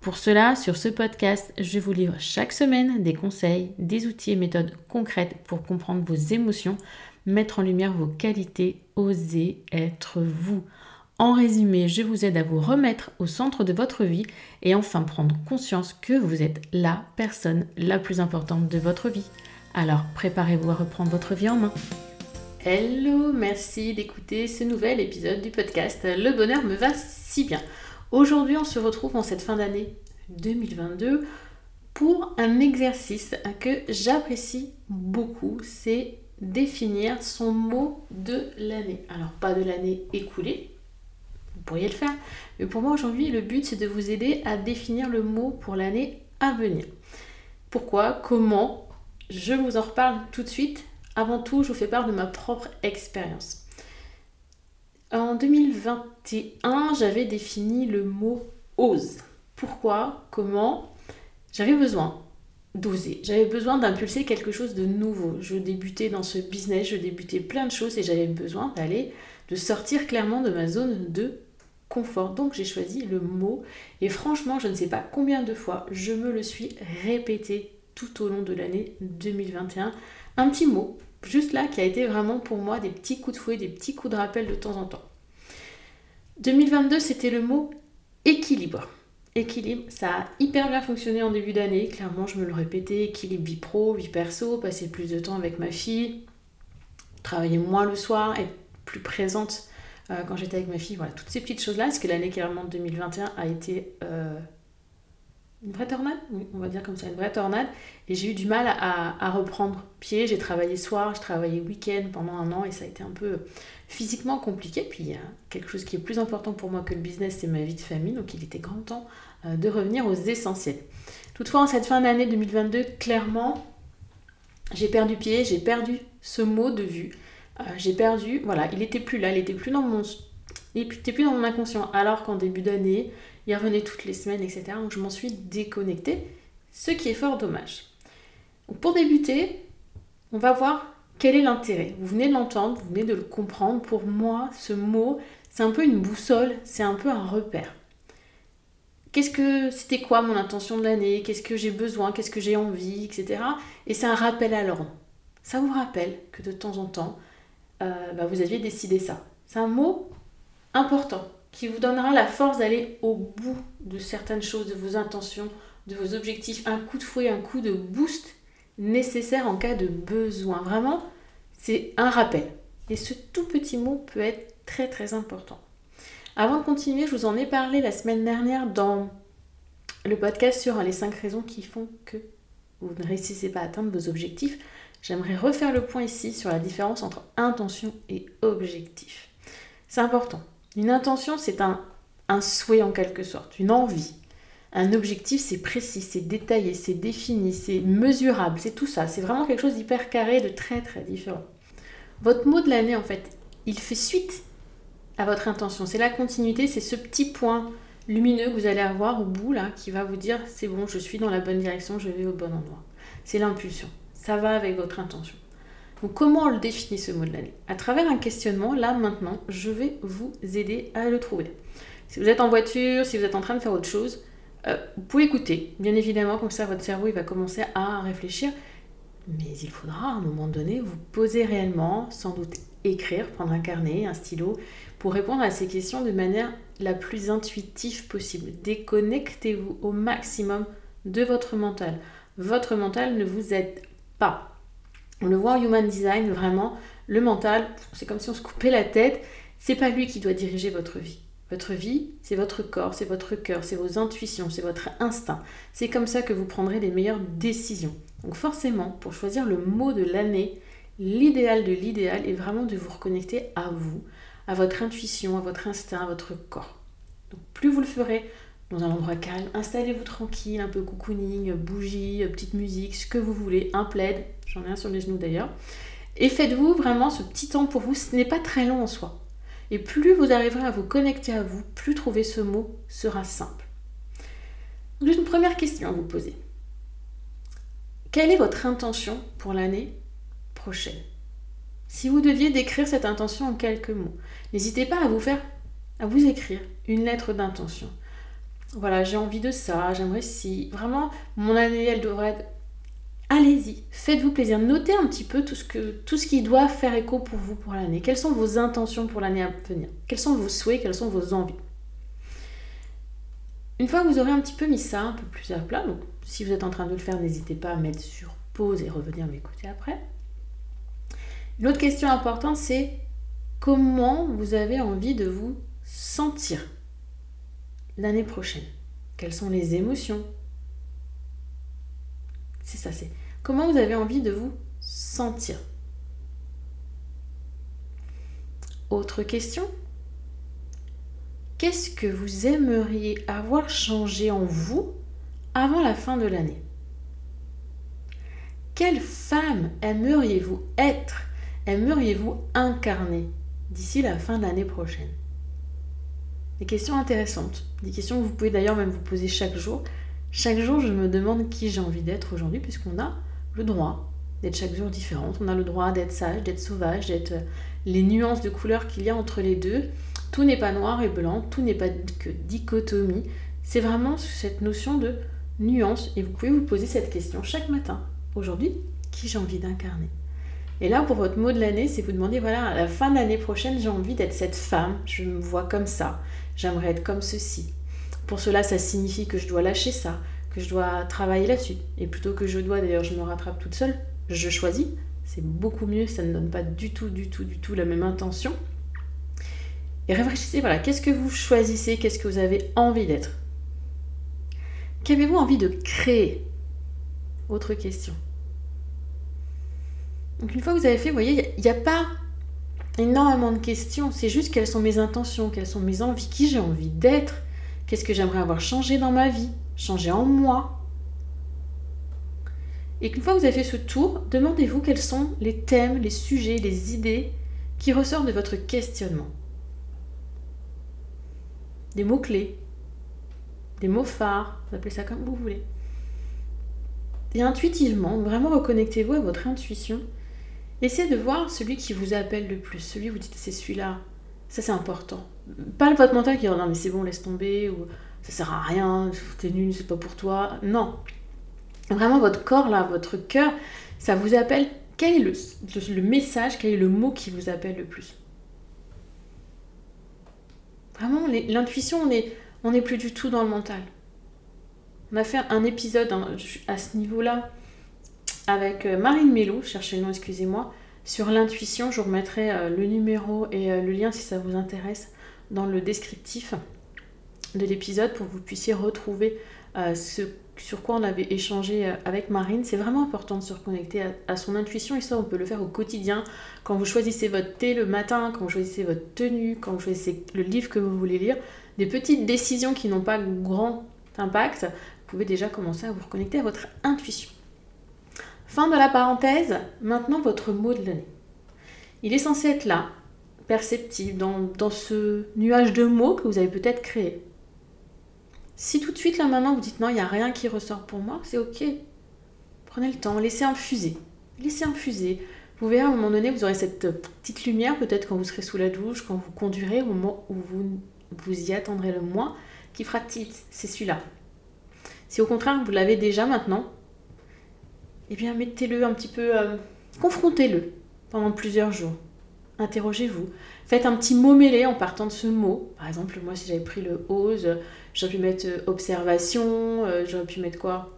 Pour cela, sur ce podcast, je vous livre chaque semaine des conseils, des outils et méthodes concrètes pour comprendre vos émotions, mettre en lumière vos qualités, oser être vous. En résumé, je vous aide à vous remettre au centre de votre vie et enfin prendre conscience que vous êtes la personne la plus importante de votre vie. Alors préparez-vous à reprendre votre vie en main. Hello, merci d'écouter ce nouvel épisode du podcast Le bonheur me va si bien. Aujourd'hui, on se retrouve en cette fin d'année 2022 pour un exercice que j'apprécie beaucoup, c'est définir son mot de l'année. Alors pas de l'année écoulée, vous pourriez le faire, mais pour moi aujourd'hui le but c'est de vous aider à définir le mot pour l'année à venir. Pourquoi? Comment? Je vous en reparle tout de suite. Avant tout, je vous fais part de ma propre expérience. En 2021, j'avais défini le mot ose. Pourquoi? Comment? J'avais besoin d'oser. J'avais besoin d'impulser quelque chose de nouveau. Je débutais dans ce business, je débutais plein de choses et j'avais besoin d'aller, de sortir clairement de ma zone de confort. Donc j'ai choisi le mot et franchement, je ne sais pas combien de fois je me le suis répété tout au long de l'année 2021. Un petit mot juste là qui a été vraiment pour moi des petits coups de fouet, des petits coups de rappel de temps en temps. 2022, c'était le mot équilibre. Équilibre, ça a hyper bien fonctionné en début d'année, clairement je me le répétais, équilibre vie pro, vie perso, passer plus de temps avec ma fille, travailler moins le soir, être plus présente euh, quand j'étais avec ma fille, voilà, toutes ces petites choses-là, parce que l'année clairement 2021 a été euh, une vraie tornade, on va dire comme ça, une vraie tornade. Et j'ai eu du mal à, reprendre pied. J'ai travaillé soir, j'ai travaillé week-end pendant un an et ça a été un peu physiquement compliqué. Puis il y a quelque chose qui est plus important pour moi que le business, c'est ma vie de famille. Donc il était grand temps euh, de revenir aux essentiels. Toutefois, en cette fin d'année 2022, clairement, j'ai perdu pied, j'ai perdu ce mot de vue. Euh, j'ai perdu, voilà, il était plus là, il était plus dans mon, il était plus dans mon inconscient. Alors qu'en début d'année, il revenait toutes les semaines, etc. Donc je m'en suis déconnectée, ce qui est fort dommage. pour débuter, on va voir quel est l'intérêt. Vous venez de l'entendre, vous venez de le comprendre. Pour moi, ce mot, c'est un peu une boussole, c'est un peu un repère. Qu'est-ce que c'était quoi mon intention de l'année? Qu'est-ce que j'ai besoin? Qu'est-ce que j'ai envie? Etc. Et c'est un rappel à l'ordre. Ça vous rappelle que de temps en temps, euh, bah, vous aviez décidé ça. C'est un mot important qui vous donnera la force d'aller au bout de certaines choses, de vos intentions, de vos objectifs. Un coup de fouet, un coup de boost nécessaire en cas de besoin. Vraiment, c'est un rappel. Et ce tout petit mot peut être très très important. Avant de continuer, je vous en ai parlé la semaine dernière dans le podcast sur les 5 raisons qui font que vous ne réussissez pas à atteindre vos objectifs. J'aimerais refaire le point ici sur la différence entre intention et objectif. C'est important. Une intention, c'est un, souhait en quelque sorte, une envie. Un objectif, c'est précis, c'est détaillé, c'est défini, c'est mesurable, c'est tout ça. C'est vraiment quelque chose d'hyper carré, de très très différent. Votre mot de l'année, en fait, il fait suite à votre intention. C'est la continuité, c'est ce petit point lumineux que vous allez avoir au bout là qui va vous dire c'est bon, je suis dans la bonne direction, je vais au bon endroit. C'est l'impulsion. Ça va avec votre intention. Comment on le définit ce mot de l'année À travers un questionnement, là maintenant, je vais vous aider à le trouver. Si vous êtes en voiture, si vous êtes en train de faire autre chose, euh, vous pouvez écouter, bien évidemment, comme ça votre cerveau va commencer à réfléchir. Mais il faudra à un moment donné vous poser réellement, sans doute écrire, prendre un carnet, un stylo, pour répondre à ces questions de manière la plus intuitive possible. Déconnectez-vous au maximum de votre mental. Votre mental ne vous aide pas. On le voit en human design, vraiment, le mental, c'est comme si on se coupait la tête. C'est pas lui qui doit diriger votre vie. Votre vie, c'est votre corps, c'est votre cœur, c'est vos intuitions, c'est votre instinct. C'est comme ça que vous prendrez les meilleures décisions. Donc forcément, pour choisir le mot de l'année, l'idéal de l'idéal est vraiment de vous reconnecter à vous, à votre intuition, à votre instinct, à votre corps. Donc plus vous le ferez dans un endroit calme, installez-vous tranquille, un peu cocooning, bougie, petite musique, ce que vous voulez, un plaid, j'en ai un sur les genoux d'ailleurs. Et faites-vous vraiment ce petit temps pour vous, ce n'est pas très long en soi. Et plus vous arriverez à vous connecter à vous, plus trouver ce mot sera simple. J'ai une première question à vous poser. Quelle est votre intention pour l'année prochaine? Si vous deviez décrire cette intention en quelques mots, n'hésitez pas à vous faire, à vous écrire une lettre d'intention. Voilà, j'ai envie de ça, j'aimerais si. Vraiment, mon année, elle devrait être allez-y, faites-vous plaisir, notez un petit peu tout ce, qui doit faire écho pour vous pour l'année. Quelles sont vos intentions pour l'année à venir? Quels sont vos souhaits? Quelles sont vos envies? Une fois que vous aurez un petit peu mis ça un peu plus à plat, donc si vous êtes en train de le faire, n'hésitez pas à mettre sur pause et revenir m'écouter après. Une autre question importante, c'est comment vous avez envie de vous sentir l'année prochaine? Quelles sont les émotions? C'est ça, c'est Comment vous avez envie de vous sentir? Autre question? Qu'est-ce que vous aimeriez avoir changé en vous avant la fin de l'année? Quelle femme aimeriez-vous être? Aimeriez-vous incarner d'ici la fin de l'année prochaine? Des questions intéressantes, des questions que vous pouvez d'ailleurs même vous poser chaque jour. Chaque jour, je me demande qui j'ai envie d'être aujourd'hui, puisqu'on a le droit d'être chaque jour différente. On a le droit d'être sage, d'être sauvage, d'être euh, les nuances de couleurs qu'il y a entre les deux. Tout n'est pas noir et blanc, tout n'est pas que dichotomie. C'est vraiment cette notion de nuance et vous pouvez vous poser cette question chaque matin. Aujourd'hui, qui j'ai envie d'incarner? Et là, pour votre mot de l'année, c'est vous demander, voilà, à la fin de l'année prochaine, j'ai envie d'être cette femme, je me vois comme ça, j'aimerais être comme ceci. Pour cela, ça signifie que je dois lâcher ça, que je dois travailler là-dessus. Et plutôt que je dois, d'ailleurs, je me rattrape toute seule, je choisis. C'est beaucoup mieux, ça ne donne pas du tout, du tout, du tout la même intention. Et réfléchissez, voilà, qu'est-ce que vous choisissez, qu'est-ce que vous avez envie d'être? Qu'avez-vous envie de créer? Autre question. Donc une fois que vous avez fait, vous voyez, il n'y a, a, pas énormément de questions, c'est juste quelles sont mes intentions, quelles sont mes envies, qui j'ai envie d'être, qu'est-ce que j'aimerais avoir changé dans ma vie, changer en moi. Et qu'une fois que vous avez fait ce tour, demandez-vous quels sont les thèmes, les sujets, les idées qui ressortent de votre questionnement. Des mots-clés, des mots phares, vous appelez ça comme vous voulez. Et intuitivement, vraiment reconnectez-vous à votre intuition. Essayez de voir celui qui vous appelle le plus, celui où vous dites c'est celui-là, ça c'est important. Pas votre mental qui dit non mais c'est bon, laisse tomber, ou ça sert à rien, t'es nul, c'est pas pour toi. Non. Vraiment votre corps là, votre cœur, ça vous appelle. Quel est le, message, quel est le mot qui vous appelle le plus? Vraiment, l'intuition, on n'est est plus du tout dans le mental. On a fait un épisode hein, à ce niveau-là avec euh, Marine Mello, cherchez le nom, excusez-moi, sur l'intuition. Je vous remettrai euh, le numéro et euh, le lien si ça vous intéresse dans le descriptif de l'épisode pour que vous puissiez retrouver ce sur quoi on avait échangé avec Marine. C'est vraiment important de se reconnecter à, son intuition et ça on peut le faire au quotidien. Quand vous choisissez votre thé le matin, quand vous choisissez votre tenue, quand vous choisissez le livre que vous voulez lire, des petites décisions qui n'ont pas grand impact, vous pouvez déjà commencer à vous reconnecter à votre intuition. Fin de la parenthèse, maintenant votre mot de l'année. Il est censé être là, perceptible, dans, dans ce nuage de mots que vous avez peut-être créé. Si tout de suite là maintenant vous dites non, il n'y a rien qui ressort pour moi, c'est ok. Prenez le temps, laissez infuser. Laissez infuser. Vous verrez à un moment donné, vous aurez cette petite lumière, peut-être quand vous serez sous la douche, quand vous conduirez, au moment où vous, vous y attendrez le moins, qui fera tilt, c'est celui-là. Si au contraire vous l'avez déjà maintenant, eh bien mettez-le un petit peu, euh, confrontez-le pendant plusieurs jours. Interrogez-vous. Faites un petit mot mêlé en partant de ce mot. Par exemple, moi si j'avais pris le ose, j'aurais pu mettre euh, observation, euh, j'aurais pu mettre quoi?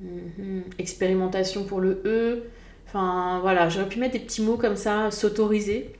Mhm. Expérimentation pour le E. Enfin voilà, j'aurais pu mettre des petits mots comme ça, s'autoriser.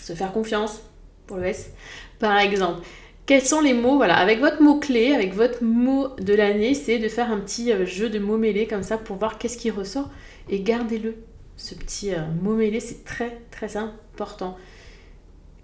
Se faire confiance, pour le S, par exemple. Quels sont les mots Voilà, avec votre mot-clé, avec votre mot de l'année, c'est de faire un petit euh, jeu de mots mêlés comme ça pour voir qu'est-ce qui ressort et gardez-le. Ce petit mot mêlé, c'est très très important.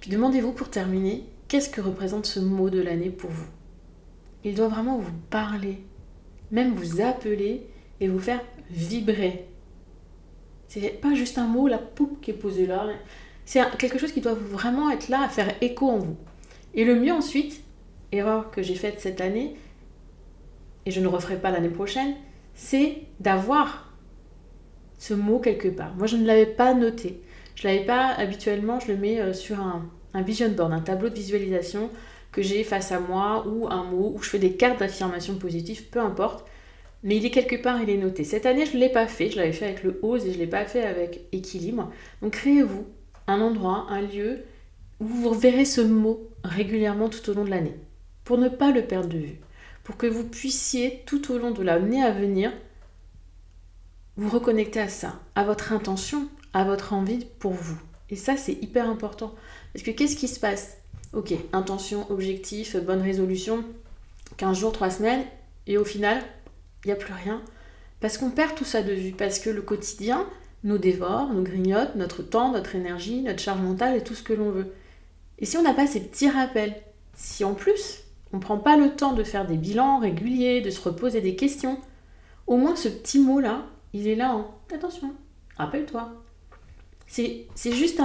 Puis demandez-vous pour terminer, qu'est-ce que représente ce mot de l'année pour vous? Il doit vraiment vous parler, même vous appeler et vous faire vibrer. C'est pas juste un mot, la poupe qui est posée là. C'est quelque chose qui doit vraiment être là à faire écho en vous. Et le mieux ensuite, erreur que j'ai faite cette année, et je ne referai pas l'année prochaine, c'est d'avoir ce mot quelque part. Moi, je ne l'avais pas noté. Je l'avais pas habituellement, je le mets euh, sur un, un vision board, un tableau de visualisation que j'ai face à moi, ou un mot, ou je fais des cartes d'affirmation positive, peu importe. Mais il est quelque part, il est noté. Cette année, je ne l'ai pas fait, je l'avais fait avec le ose et je ne l'ai pas fait avec équilibre. Donc créez-vous un endroit, un lieu où vous verrez ce mot régulièrement tout au long de l'année, pour ne pas le perdre de vue, pour que vous puissiez tout au long de l'année à venir vous reconnecter à ça, à votre intention, à votre envie pour vous. Et ça, c'est hyper important. Parce que qu'est-ce qui se passe? Ok, intention, objectif, bonne résolution, 15 jours, 3 semaines, et au final, il n'y a plus rien. Parce qu'on perd tout ça de vue, parce que le quotidien nous dévore, nous grignote notre temps, notre énergie, notre charge mentale et tout ce que l'on veut. Et si on n'a pas ces petits rappels, si en plus on ne prend pas le temps de faire des bilans réguliers, de se reposer des questions, au moins ce petit mot-là, il est là en attention, rappelle-toi. C'est juste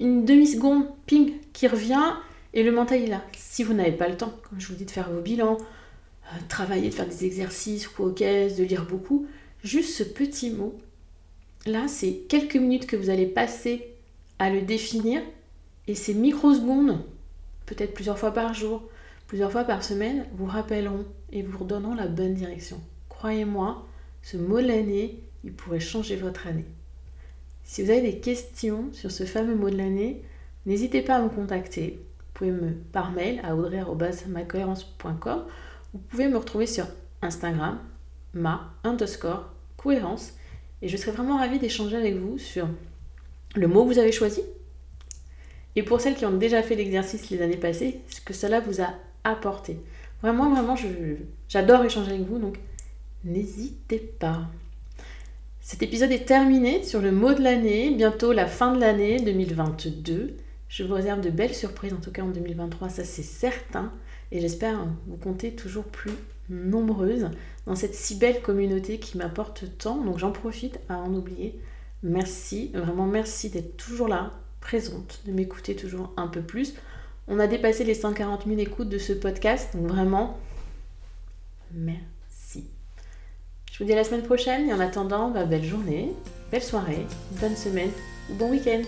une demi-seconde ping qui revient et le mental est là. Si vous n'avez pas le temps, comme je vous dis, de faire vos bilans, euh, travailler, de faire des exercices ou de lire beaucoup, juste ce petit mot, là, c'est quelques minutes que vous allez passer à le définir et ces microsecondes, peut-être plusieurs fois par jour, plusieurs fois par semaine, vous rappelleront et vous redonneront la bonne direction. Croyez-moi, ce mot l'année, il pourrait changer votre année. Si vous avez des questions sur ce fameux mot de l'année, n'hésitez pas à me contacter. Vous pouvez me par mail à audrey.macohérence.com Vous pouvez me retrouver sur Instagram, ma underscore cohérence. Et je serai vraiment ravie d'échanger avec vous sur le mot que vous avez choisi, et pour celles qui ont déjà fait l'exercice les années passées, ce que cela vous a apporté. Vraiment, vraiment, j'adore échanger avec vous, donc n'hésitez pas. Cet épisode est terminé sur le mot de l'année, bientôt la fin de l'année 2022. Je vous réserve de belles surprises, en tout cas en 2023, ça c'est certain. Et j'espère vous compter toujours plus nombreuses dans cette si belle communauté qui m'apporte tant. Donc j'en profite à en oublier. Merci, vraiment merci d'être toujours là, présente, de m'écouter toujours un peu plus. On a dépassé les 140 000 écoutes de ce podcast, donc vraiment, merci. Je vous dis à la semaine prochaine et en attendant, bah, belle journée, belle soirée, bonne semaine ou bon week-end.